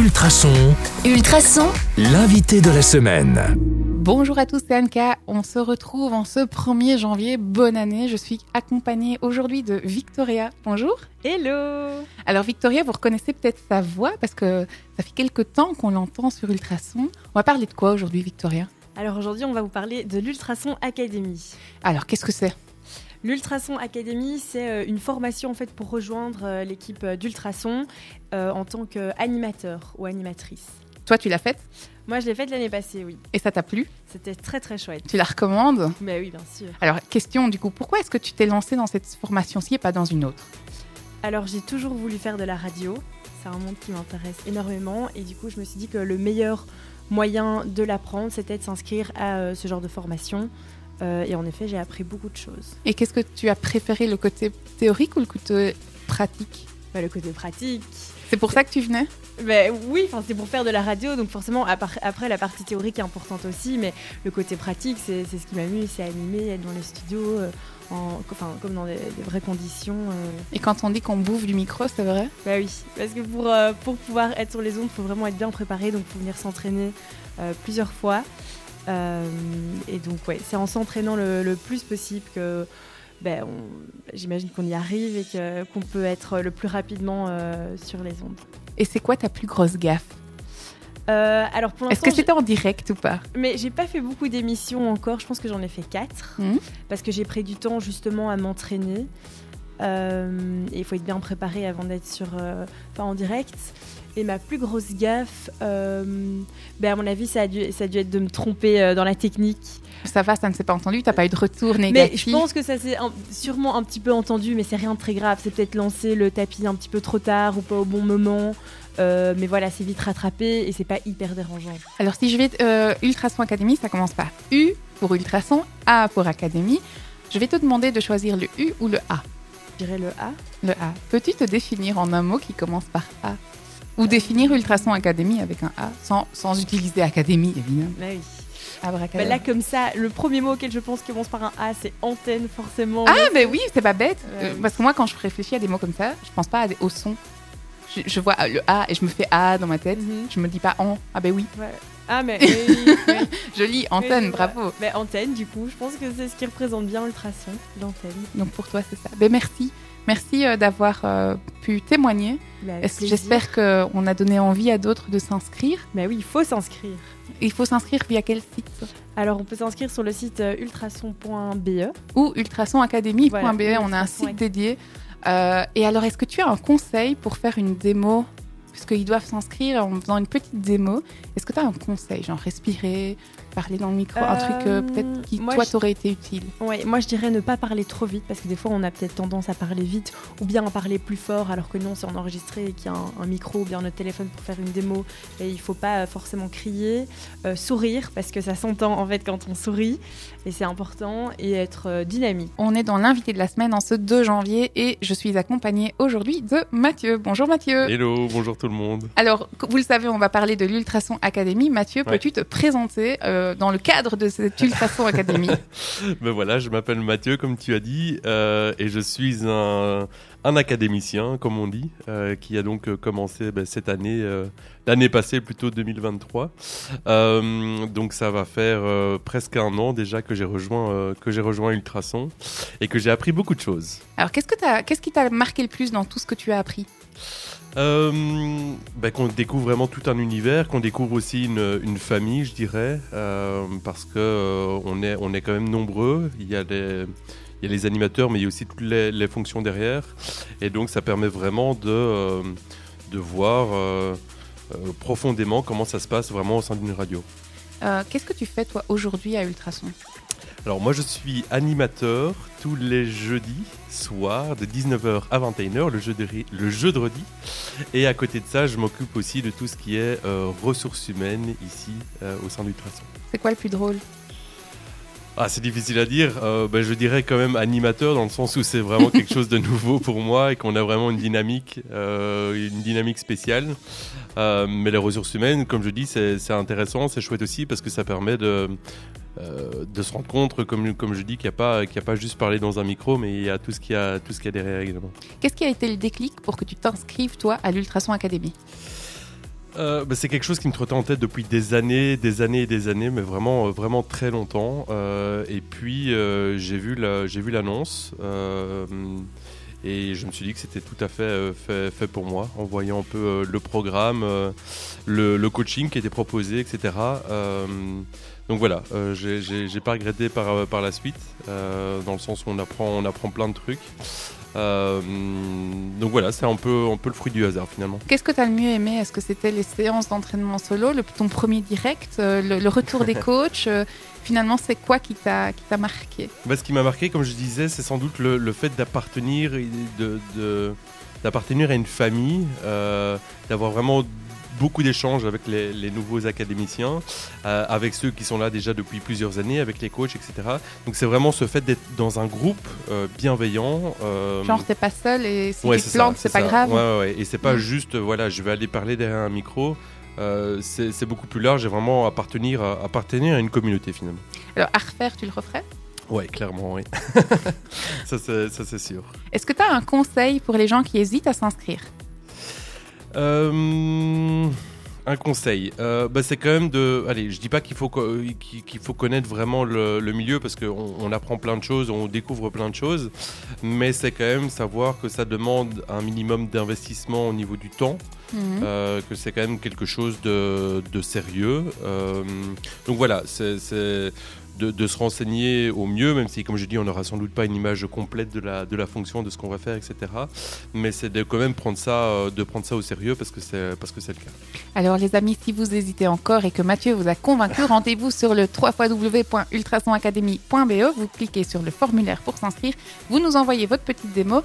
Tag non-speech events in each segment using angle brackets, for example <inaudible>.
Ultrason, Ultrason, l'invité de la semaine. Bonjour à tous, c'est Anka. On se retrouve en ce 1er janvier. Bonne année. Je suis accompagnée aujourd'hui de Victoria. Bonjour. Hello Alors Victoria, vous reconnaissez peut-être sa voix parce que ça fait quelques temps qu'on l'entend sur Ultrason. On va parler de quoi aujourd'hui Victoria? Alors aujourd'hui, on va vous parler de l'Ultrason Academy. Alors qu'est-ce que c'est? L'Ultrason Academy, c'est euh, une formation en fait pour rejoindre euh, l'équipe euh, d'Ultrason euh, en tant qu'animateur ou animatrice. Toi tu l'as faite? Moi, je l'ai faite l'année passée, oui. et ça t'a plu? C'était très très chouette. Tu la recommandes? Mais oui, bien sûr. Alors question du coup, pourquoi est-ce que tu t'es lancée dans cette formation-ci et pas dans une autre? Alors j'ai toujours voulu faire de la radio. C'est un monde qui m'intéresse énormément et du coup, je me suis dit que le meilleur moyen de l'apprendre, c'était de s'inscrire à euh, ce genre de formation. Euh, et en effet, j'ai appris beaucoup de choses. Et qu'est-ce que tu as préféré, le côté théorique ou le côté pratique? Bah, le côté pratique, C'est pour ça que tu venais? Ben oui, c'est pour faire de la radio, donc forcément après la partie théorique est importante aussi, mais le côté pratique c'est ce qui m'amuse, c'est animer, être dans les studios, euh, en, enfin, comme dans des, des vraies conditions. euh. Et quand on dit qu'on bouffe du micro, c'est vrai? Bah oui, parce que pour, euh, pour pouvoir être sur les ondes, il faut vraiment être bien préparé, donc il faut venir s'entraîner plusieurs fois. Euh, et donc ouais, c'est en s'entraînant le, le plus possible que ben, j'imagine qu'on y arrive et qu'on peut être le plus rapidement euh, sur les ondes. Et c'est quoi ta plus grosse gaffe? Euh, alors pour Est-ce que c'était en direct ou pas? Mais j'ai pas fait beaucoup d'émissions encore, je pense que j'en ai fait 4 Mhm. parce que j'ai pris du temps justement à m'entraîner. Euh, et il faut être bien préparé avant d'être sur, euh, enfin, en direct. Et ma plus grosse gaffe, euh, ben à mon avis, ça a, dû, ça a dû être de me tromper dans la technique. Ça va, ça ne s'est pas entendu, t'as pas eu de retour Mais négatif. je pense que ça s'est sûrement un petit peu entendu, mais c'est rien de très grave. C'est peut-être lancer le tapis un petit peu trop tard ou pas au bon moment. Euh, mais voilà, c'est vite rattrapé et c'est pas hyper dérangeant. Alors si je vais euh, Ultrason Academy, ça commence par U pour Ultrason, A pour Académie. Je vais te demander de choisir le U ou le A. Dirais le A. Le A. Peux-tu te définir en un mot qui commence par A Ou définir Ultrason Academy avec un A, sans, sans utiliser Académie, évidemment. Bah oui. Bah là, comme ça, le premier mot auquel je pense qui commence par un A, c'est antenne, forcément. Ah, ben oui, c'est pas bête. Euh, parce que moi, quand je réfléchis à des mots comme ça, je pense pas à des, au son. Je, je vois le A et je me fais A dans ma tête. Mhm. Je me dis pas en. Ah ben oui. Ouais. Ah, mais <laughs> oui, oui. Je lis antenne, bravo. Mais antenne, du coup, je pense que c'est ce qui représente bien l'ultrason, l'antenne. Donc pour toi, c'est ça. Ben merci. Merci euh, d'avoir euh, pu témoigner. Bah. J'espère qu'on a donné envie à d'autres de s'inscrire? Bah oui, il faut s'inscrire. Il faut s'inscrire via quel site? Alors, on peut s'inscrire sur le site euh, ultrason.be. Ou ultrasonacademy.be, Voilà, on a un Ultrason site dédié. Euh, et alors, est-ce que tu as un conseil pour faire une démo? Puisqu'ils doivent s'inscrire en faisant une petite démo. Est-ce que tu as un conseil Genre respirer, parler dans le micro, un Euh, truc euh, peut-être qui, moi, toi, je- t'aurait été utile Ouais, moi je dirais ne pas parler trop vite parce que des fois on a peut-être tendance à parler vite ou bien à parler plus fort alors que non, c'est en enregistré et qu'il y a un, un micro ou bien notre téléphone pour faire une démo et il faut pas euh, forcément crier, Euh, sourire parce que ça s'entend en fait quand on sourit et c'est important et être euh, dynamique. On est dans l'invité de la semaine en ce 2 janvier et je suis accompagnée aujourd'hui de Mathieu. Bonjour Mathieu. Hello, bonjour tout le monde. Alors, vous le savez, on va parler de l'Ultrason Academy. Mathieu, Ouais. peux-tu te présenter euh, dans le cadre de cette Ultrason Academy <laughs> Ben voilà, je m'appelle Mathieu, comme tu as dit, euh, et je suis un, un académicien, comme on dit, euh, qui a donc euh, commencé ben, cette année, euh, l'année passée, plutôt 2023. Euh, donc ça va faire euh, presque un an déjà que j'ai rejoint, euh, que j'ai rejoint Ultrason et que j'ai appris beaucoup de choses. Alors, qu'est-ce, que t'as- qu'est-ce qui t'a marqué le plus dans tout ce que tu as appris? Euh, ben, qu'on découvre vraiment tout un univers, qu'on découvre aussi une, famille, je dirais, euh, parce que euh, on est on est quand même nombreux. Il y a les il y a les animateurs, mais il y a aussi toutes les, les fonctions derrière, et donc ça permet vraiment de euh, de voir profondément comment ça se passe vraiment au sein d'une radio. Qu'est-ce que tu fais, toi, aujourd'hui à Ultrason? Alors moi je suis animateur tous les jeudis soirs de 19h à 21h, le, jeudi, le jeudi. Et à côté de ça, je m'occupe aussi de tout ce qui est euh, ressources humaines ici euh, au sein du Traçon. C'est quoi le plus drôle? Ah, c'est difficile à dire. Euh, ben, je dirais quand même animateur dans le sens où c'est vraiment quelque chose de <laughs> nouveau pour moi et qu'on a vraiment une dynamique, euh, une dynamique spéciale. Euh, mais les ressources humaines, comme je dis, c'est intéressant, c'est chouette aussi parce que ça permet de, euh, de se rendre compte, comme, comme je dis, qu'il n'y a, pas- y a pas juste parler dans un micro, mais il y a tout ce qu'il y a, tout ce qu'il y a derrière également. Qu'est-ce qui a été le déclic pour que tu t'inscrives, toi, à l'Ultrason Academy Euh, bah, c'est quelque chose qui me trottait en tête depuis des années, des années et des années, mais vraiment, euh, vraiment très longtemps. Et puis j'ai vu la- j'ai vu l'annonce et je me suis dit que c'était tout à fait, euh, fait pour moi, en voyant un peu euh, le programme, euh, le, le coaching qui était proposé, etc. Donc voilà, j'ai- pas regretté par, par la suite, dans le sens où on apprend, on apprend plein de trucs. Euh, donc voilà, c'est un peu, un peu le fruit du hasard finalement. Qu'est-ce que tu as le mieux aimé? Est-ce que c'était les séances d'entraînement solo, le, ton premier direct, euh, le, le retour des <laughs> coachs? Euh, Finalement, c'est quoi qui t'a marqué? Bah, ce qui m'a marqué, comme je disais, c'est sans doute le, le fait d'appartenir et de, de- d'appartenir à une famille, euh, d'avoir vraiment beaucoup d'échanges avec les, les nouveaux académiciens, euh, avec ceux qui sont là déjà depuis plusieurs années, avec les coachs, etc. Donc c'est vraiment ce fait d'être dans un groupe euh, bienveillant. euh, Genre, t'es pas seul et si Ouais, tu te plantes, c'est pas ça. grave. Ouais, ouais. Et c'est pas Mm. juste, voilà, je vais aller parler derrière un micro. Euh, c'est beaucoup plus large et vraiment appartenir à, appartenir à une communauté finalement. Alors, à refaire, tu le referais? Ouais, clairement, oui. <laughs> ça, c'est ça, c'est sûr. Est-ce que tu as un conseil pour les gens qui hésitent à s'inscrire? Euh, un conseil, euh, bah, c'est quand même de. Allez, je dis pas qu'il faut, qu'il faut connaître vraiment le, le milieu parce qu'on on apprend plein de choses, on découvre plein de choses, mais c'est quand même savoir que ça demande un minimum d'investissement au niveau du temps. Mhm. Euh, que c'est quand même quelque chose de, de sérieux. Euh, donc voilà, c'est de se renseigner au mieux, même si, comme je dis, on n'aura sans doute pas une image complète de la, de la fonction, de ce qu'on va faire, etc. Mais c'est de quand même prendre ça, euh, de prendre ça au sérieux parce que c'est parce que c'est le cas. Alors les amis, si vous hésitez encore et que Mathieu vous a convaincu, <laughs> rendez-vous sur le www.ultrasonacademy.be, vous cliquez sur le formulaire pour s'inscrire, vous nous envoyez votre petite démo,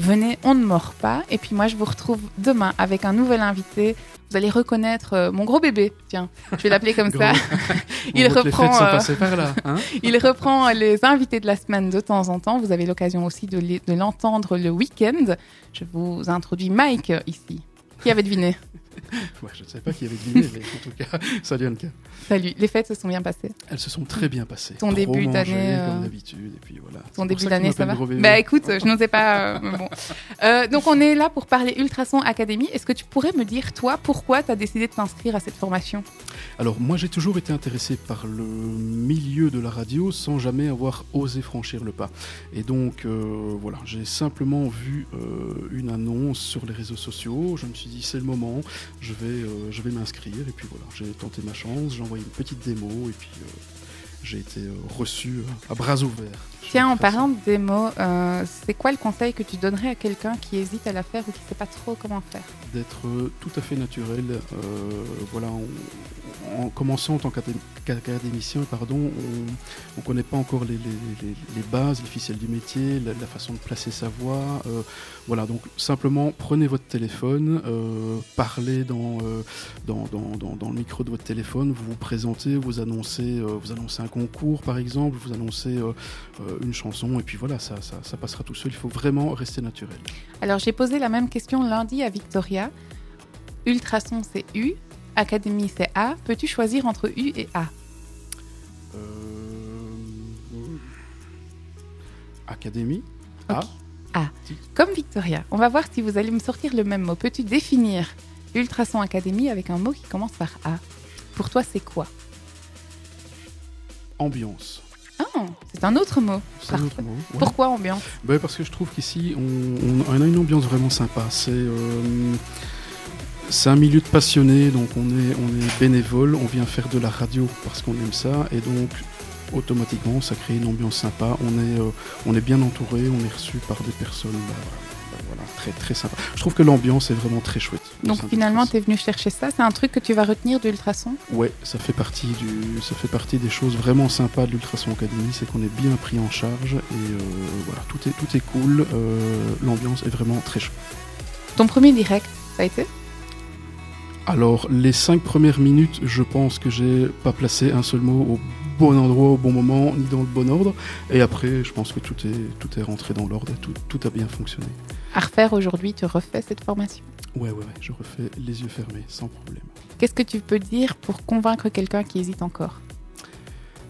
venez, on ne mord pas, et puis moi je vous retrouve demain avec un nouvel invité. Vous allez reconnaître euh, mon gros bébé, tiens, je vais l'appeler comme <laughs> ça. <laughs> Il les reprend, sont euh, passées par là. hein <laughs> Il reprend les invités de la semaine de temps en temps. Vous avez l'occasion aussi de les- de l'entendre le week-end. Je vous introduis Mike euh, ici. Qui avait deviné? <laughs> Ouais, je ne savais pas qui avait deviné, mais en tout cas, <laughs> salut Anka. Salut, les fêtes se sont bien passées. Elles se sont très bien passées. Ton Trop début d'année, euh, Comme d'habitude, et puis voilà. Ton début ça d'année, ça va gros bébé. Bah écoute, je n'osais pas. euh, bon. <laughs> Euh, donc on est là pour parler Ultrason Academy. Est-ce que tu pourrais me dire, toi, pourquoi tu as décidé de t'inscrire à cette formation? Alors moi j'ai toujours été intéressé par le milieu de la radio sans jamais avoir osé franchir le pas. Et donc voilà, j'ai simplement vu une annonce sur les réseaux sociaux, je me suis dit c'est le moment, je vais, euh, je vais m'inscrire et puis voilà, j'ai tenté ma chance, j'ai envoyé une petite démo et puis euh, j'ai été euh, reçu à bras ouverts. Tiens, en parlant de démo, euh, c'est quoi le conseil que tu donnerais à quelqu'un qui hésite à la faire ou qui ne sait pas trop comment faire? D'être euh, tout à fait naturel. euh, voilà, en, en commençant en tant qu'acadé- qu'académicien, pardon, on ne connaît pas encore les, bases, les ficelles du métier, la, façon de placer sa voix. voilà, donc simplement prenez votre téléphone, parlez dans, dans, dans- dans- dans le micro de votre téléphone, vous vous présentez, vous annoncez, vous annoncez un concours par exemple, vous annoncez une chanson, et puis voilà, ça, ça, ça passera tout seul. Il faut vraiment rester naturel. Alors j'ai posé la même question lundi à Victoria. Ultrason c'est U, Académie c'est A. Peux-tu choisir entre U et A? Euh, Académie Ok. Ah, Comme Victoria, on va voir si vous allez me sortir le même mot. Peux-tu définir Ultrason Academy avec un mot qui commence par A? Pour toi c'est quoi? Ambiance. Ah, c'est un autre mot. C'est un Parfait. autre mot. ouais. Pourquoi ambiance Ben, parce que je trouve qu'ici, on, a une ambiance vraiment sympa. C'est euh, c'est un milieu de passionnés, donc on est, on est bénévole, on vient faire de la radio parce qu'on aime ça, et donc automatiquement, ça crée une ambiance sympa. On est, euh, on est bien entouré, on est reçu par des personnes ben, voilà, très, très sympa. Je trouve que l'ambiance est vraiment très chouette. Donc finalement, tu es venu chercher ça. C'est un truc que tu vas retenir de Ultrason Ouais, ça fait partie du, ça fait partie des choses vraiment sympas de l'Ultrason Academy, c'est qu'on est bien pris en charge et euh, voilà, tout est, tout est cool, euh, l'ambiance est vraiment très chouette. Ton premier direct, ça a été? Alors, les cinq premières minutes, je pense que j'ai pas placé un seul mot au bon endroit, au bon moment, ni dans le bon ordre. Et après, je pense que tout est, tout est rentré dans l'ordre, tout, tout a bien fonctionné. À refaire aujourd'hui, tu refais cette formation? Ouais, ouais, ouais, je refais les yeux fermés, sans problème. Qu'est-ce que tu peux dire pour convaincre quelqu'un qui hésite encore?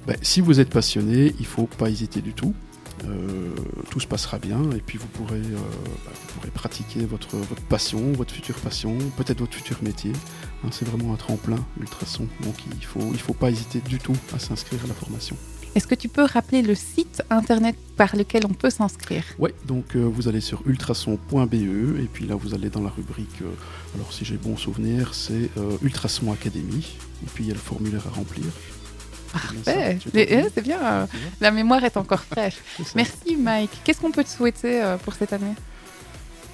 Ben, si vous êtes passionné, il faut pas hésiter du tout. Euh, tout se passera bien et puis vous pourrez, euh, bah, vous pourrez pratiquer votre, votre passion, votre future passion, peut-être votre futur métier hein, c'est vraiment un tremplin, Ultrason. Donc il ne faut, il faut pas hésiter du tout à s'inscrire à la formation. Est-ce que tu peux rappeler le site internet par lequel on peut s'inscrire Oui, donc euh, vous allez sur ultrason.be et puis là vous allez dans la rubrique, euh, alors si j'ai bon souvenir, c'est euh, Ultrason Academy et puis il y a le formulaire à remplir. Parfait. eh, C'est bien. La mémoire est encore fraîche. <laughs> Merci Mike. Qu'est-ce qu'on peut te souhaiter pour cette année?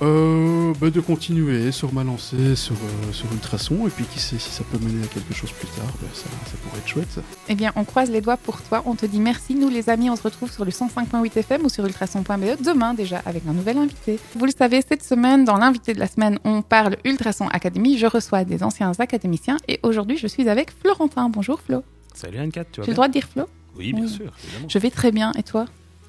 Euh, bah, de continuer sur ma lancée sur, euh, sur Ultrason et puis qui sait si ça peut mener à quelque chose plus tard, bah, ça, ça pourrait être chouette. ça. Eh bien, on croise les doigts pour toi. On te dit merci. Nous, les amis, on se retrouve sur le 105.8 FM ou sur ultrason.be demain déjà avec un nouvel invité. Vous le savez, cette semaine, dans l'invité de la semaine, on parle Ultrason Academy. Je reçois des anciens académiciens et aujourd'hui, je suis avec Florentin. Bonjour Flo. Salut Anne-Cat, tu vas J'ai le droit de dire Flo? Oui, bien Oui. sûr, évidemment. Je vais très bien. Et toi?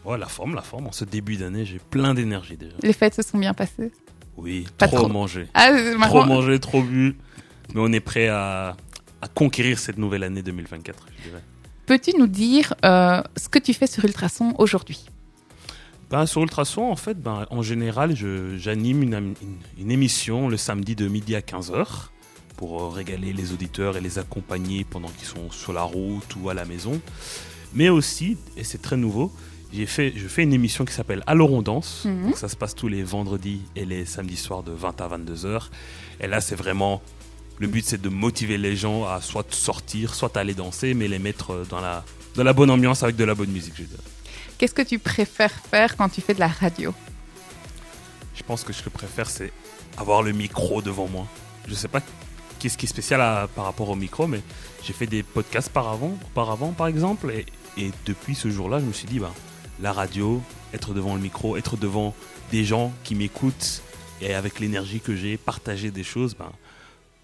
Oh, la forme, la forme. En ce début d'année, j'ai plein d'énergie déjà. Les fêtes se sont bien passées Oui, Pas trop, trop. mangé. Ah, Trop mangé, trop bu. Mais on est prêt à, à conquérir cette nouvelle année 2024, je dirais. Peux-tu nous dire euh, ce que tu fais sur Ultrason aujourd'hui? Ben, sur Ultrason, en fait, ben, en général, j'anime une- une émission le samedi de midi à 15h pour euh, régaler les auditeurs et les accompagner pendant qu'ils sont sur la route ou à la maison. Mais aussi, et c'est très nouveau, j'ai fait, je fais une émission qui s'appelle Alors on danse. Mhm. Donc, ça se passe tous les vendredis et les samedis soirs de 20 à 22h. Et là, c'est vraiment. Le but, c'est de motiver les gens à soit sortir, soit aller danser, mais les mettre euh, dans la, dans la bonne ambiance avec de la bonne musique, je. Qu'est-ce que tu préfères faire quand tu fais de la radio? Je pense que ce que je préfère, c'est avoir le micro devant moi. Je sais pas qu'est-ce qui est spécial à- par rapport au micro, mais j'ai fait des podcasts par avant, auparavant, par exemple, et, et depuis ce jour-là, je me suis dit, bah, la radio, être devant le micro, être devant des gens qui m'écoutent, et avec l'énergie que j'ai, partager des choses, ben,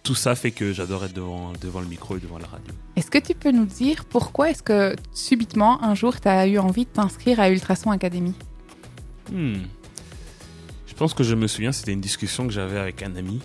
tout ça fait que j'adore être devant, devant le micro et devant la radio. Est-ce que tu peux nous dire pourquoi est-ce que subitement, un jour, tu as eu envie de t'inscrire à Ultrason Academy? Hmm. Je pense que je me souviens, c'était une discussion que j'avais avec un ami.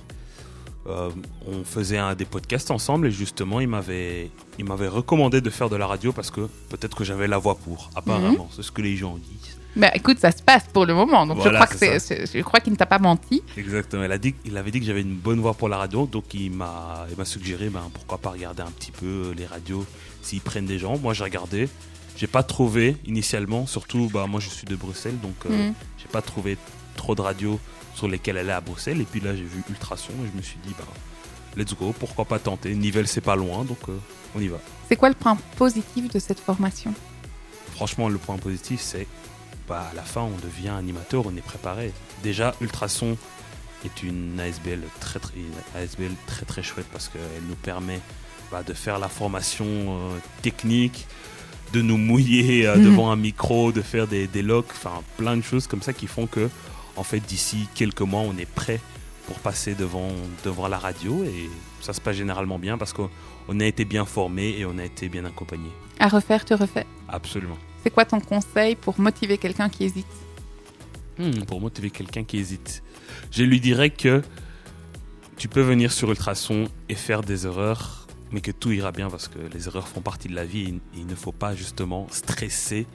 Euh, on faisait un des podcasts ensemble et justement, il m'avait, il m'avait recommandé de faire de la radio parce que peut-être que j'avais la voix pour. Apparemment, c'est ce que les gens disent. bah, Écoute, ça se passe pour le moment, donc Voilà, je crois, que c'est je crois qu'il ne t'a pas menti. Exactement. Il, a dit, il avait dit que j'avais une bonne voix pour la radio, donc il m'a, il m'a suggéré ben, pourquoi pas regarder un petit peu euh, les radios s'ils prennent des gens. Moi, j'ai regardé. J'ai pas trouvé initialement, surtout, bah, moi je suis de Bruxelles, donc euh, Mm. j'ai pas trouvé trop de radios sur lesquelles aller à Bruxelles. Et puis là, j'ai vu Ultrason et je me suis dit, bah, let's go, pourquoi pas tenter. Nivelles, c'est pas loin, donc euh, on y va. C'est quoi le point positif de cette formation? Franchement, le point positif, c'est bah, à la fin, on devient animateur, on est préparé. Déjà, Ultrason est une ASBL très très, ASBL très, très chouette parce qu'elle nous permet bah, de faire la formation euh, technique, de nous mouiller euh, <laughs> devant un micro, de faire des, des locks, enfin plein de choses comme ça qui font que, en fait, d'ici quelques mois, on est prêt pour passer devant, devant la radio et ça se passe généralement bien parce qu'on on a été bien formé et on a été bien accompagné. À refaire, tu refais. Absolument. C'est quoi ton conseil pour motiver quelqu'un qui hésite? Hmm, pour motiver quelqu'un qui hésite, je lui dirais que tu peux venir sur Ultrason et faire des erreurs, mais que tout ira bien parce que les erreurs font partie de la vie et il ne faut pas justement stresser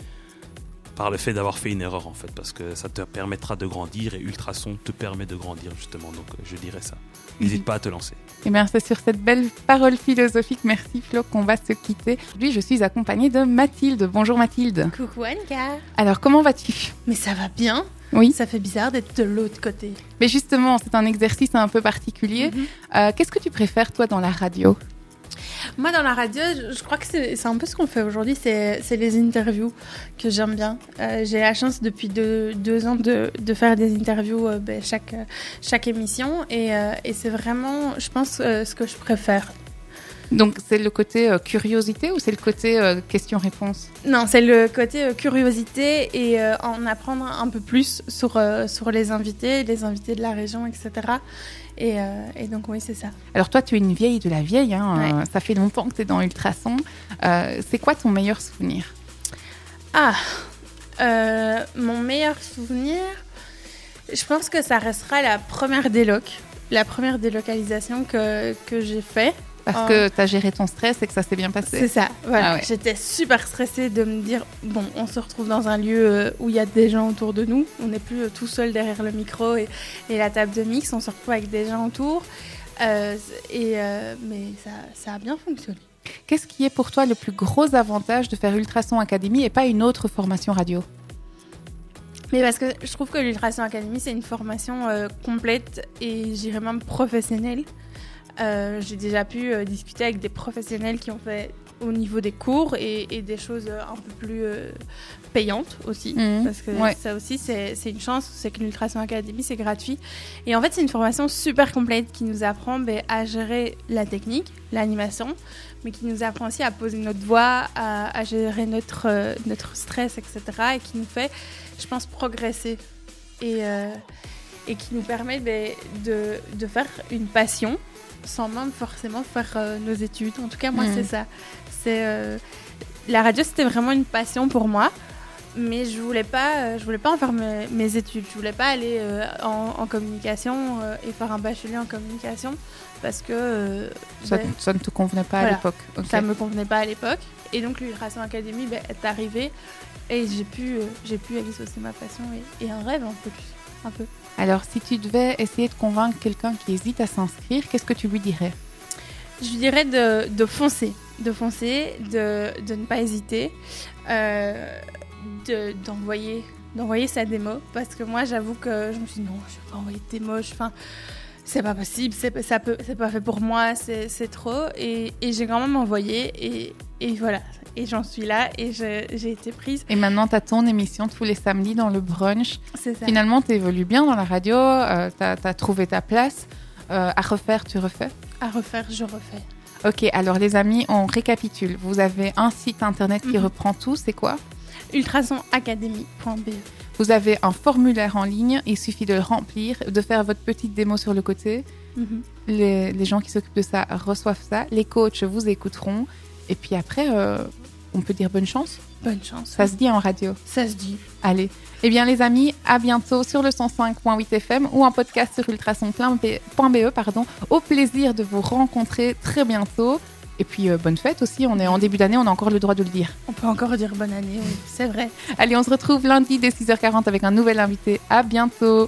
par le fait d'avoir fait une erreur en fait, parce que ça te permettra de grandir et Ultrason te permet de grandir justement, donc euh, je dirais ça. N'hésite pas à te lancer. Eh bien, c'est sur cette belle parole philosophique, merci Flo, qu'on va se quitter. Aujourd'hui, je suis accompagnée de Mathilde. Bonjour Mathilde. Coucou Anka Alors, comment vas-tu? Mais ça va bien Oui. Ça fait bizarre d'être de l'autre côté. Mais justement, c'est un exercice un peu particulier. Mhm. Euh, Qu'est-ce que tu préfères, toi, dans la radio? Moi, dans la radio, je, crois que c'est un peu ce qu'on fait aujourd'hui, c'est les interviews que j'aime bien. Euh, J'ai la chance depuis deux, ans de, faire des interviews euh, ben, chaque, chaque émission et, euh, et c'est vraiment, je pense, ce que je préfère. Donc, c'est le côté euh, curiosité ou c'est le côté euh, question-réponse? Non, c'est le côté euh, curiosité et euh, en apprendre un peu plus sur, sur les invités, les invités de la région, etc. Et, et donc, oui, c'est ça. Alors, toi, tu es une vieille de la vieille. hein, Ouais. ça fait longtemps que tu es dans Ultrason. C'est quoi ton meilleur souvenir? Ah, mon meilleur souvenir, je pense que ça restera la première déloc, la première délocalisation que, que j'ai fait. Parce Oh. que tu as géré ton stress et que ça s'est bien C'est passé. ça, voilà. Ah ouais. J'étais super stressée de me dire, bon, on se retrouve dans un lieu euh, où il y a des gens autour de nous, on n'est plus euh, tout seul derrière le micro et, et la table de mix, on se retrouve avec des gens autour. Euh, et, euh, mais ça, ça a bien fonctionné. Qu'est-ce qui est pour toi le plus gros avantage de faire Ultrason Academy et pas une autre formation radio? Mais parce que je trouve que l'Ultrason Academy, c'est une formation euh, complète et j'irais même professionnelle. Euh, J'ai déjà pu euh, discuter avec des professionnels qui ont fait au niveau des cours et, et des choses euh, un peu plus euh, payantes aussi. Mhm. Parce que Ouais. ça aussi, c'est une chance, c'est que l'Ultrason Academy, c'est gratuit. Et en fait, c'est une formation super complète qui nous apprend ben, à gérer la technique, l'animation, mais qui nous apprend aussi à poser notre voix, à, à gérer notre, notre stress, etc. Et qui nous fait, je pense, progresser. Et, et qui nous permet ben, de, de faire une passion sans même forcément faire euh, nos études. En tout cas, moi, Mhm. c'est ça. C'est euh, la radio, c'était vraiment une passion pour moi. Mais je voulais pas, euh, je voulais pas en faire mes, mes études. Je voulais pas aller en, en communication et faire un bachelier en communication parce que euh, ça, ça ne te convenait pas à l'époque. Ok. ça me convenait pas à l'époque. Et donc l'Ultrason Academy ben, est arrivée et j'ai pu, j'ai pu exaucer ma passion et, et un rêve un peu plus, un peu. Alors, si tu devais essayer de convaincre quelqu'un qui hésite à s'inscrire, qu'est-ce que tu lui dirais? Je lui dirais de, foncer, de foncer, de, ne pas hésiter, euh, de- d'envoyer sa démo parce que moi j'avoue que je me suis dit non je vais pas envoyer de démo, c'est pas possible, c'est ça peut c'est pas fait pour moi, c'est trop et, et j'ai quand même envoyé et, et voilà et j'en suis là et j'ai été prise, Et maintenant, tu as ton émission tous les samedis dans le brunch. c'est ça. Finalement, tu évolues bien dans la radio, tu as, trouvé ta place. Euh, à refaire, tu refais? À refaire, je refais. Ok, alors les amis, on récapitule. Vous avez un site internet qui Mhm. reprend tout, c'est quoi? Ultrasonacademy.be. Vous avez un formulaire en ligne, il suffit de le remplir, de faire votre petite démo sur le côté. Mhm. Les, les gens qui s'occupent de ça reçoivent ça. Les coachs vous écouteront. Et puis après, euh, on peut dire bonne chance. Bonne chance. Ça se dit en radio. ça se dit. Allez. Eh bien, les amis, à bientôt sur le 105.8 FM ou en podcast sur ultrason.be. Pardon. Au plaisir de vous rencontrer très bientôt. Et puis, euh, bonne fête aussi. On est en début d'année, on a encore le droit de le dire. On peut encore dire bonne année, oui, c'est vrai. Allez, on se retrouve lundi dès 6h40 avec un nouvel invité. À bientôt.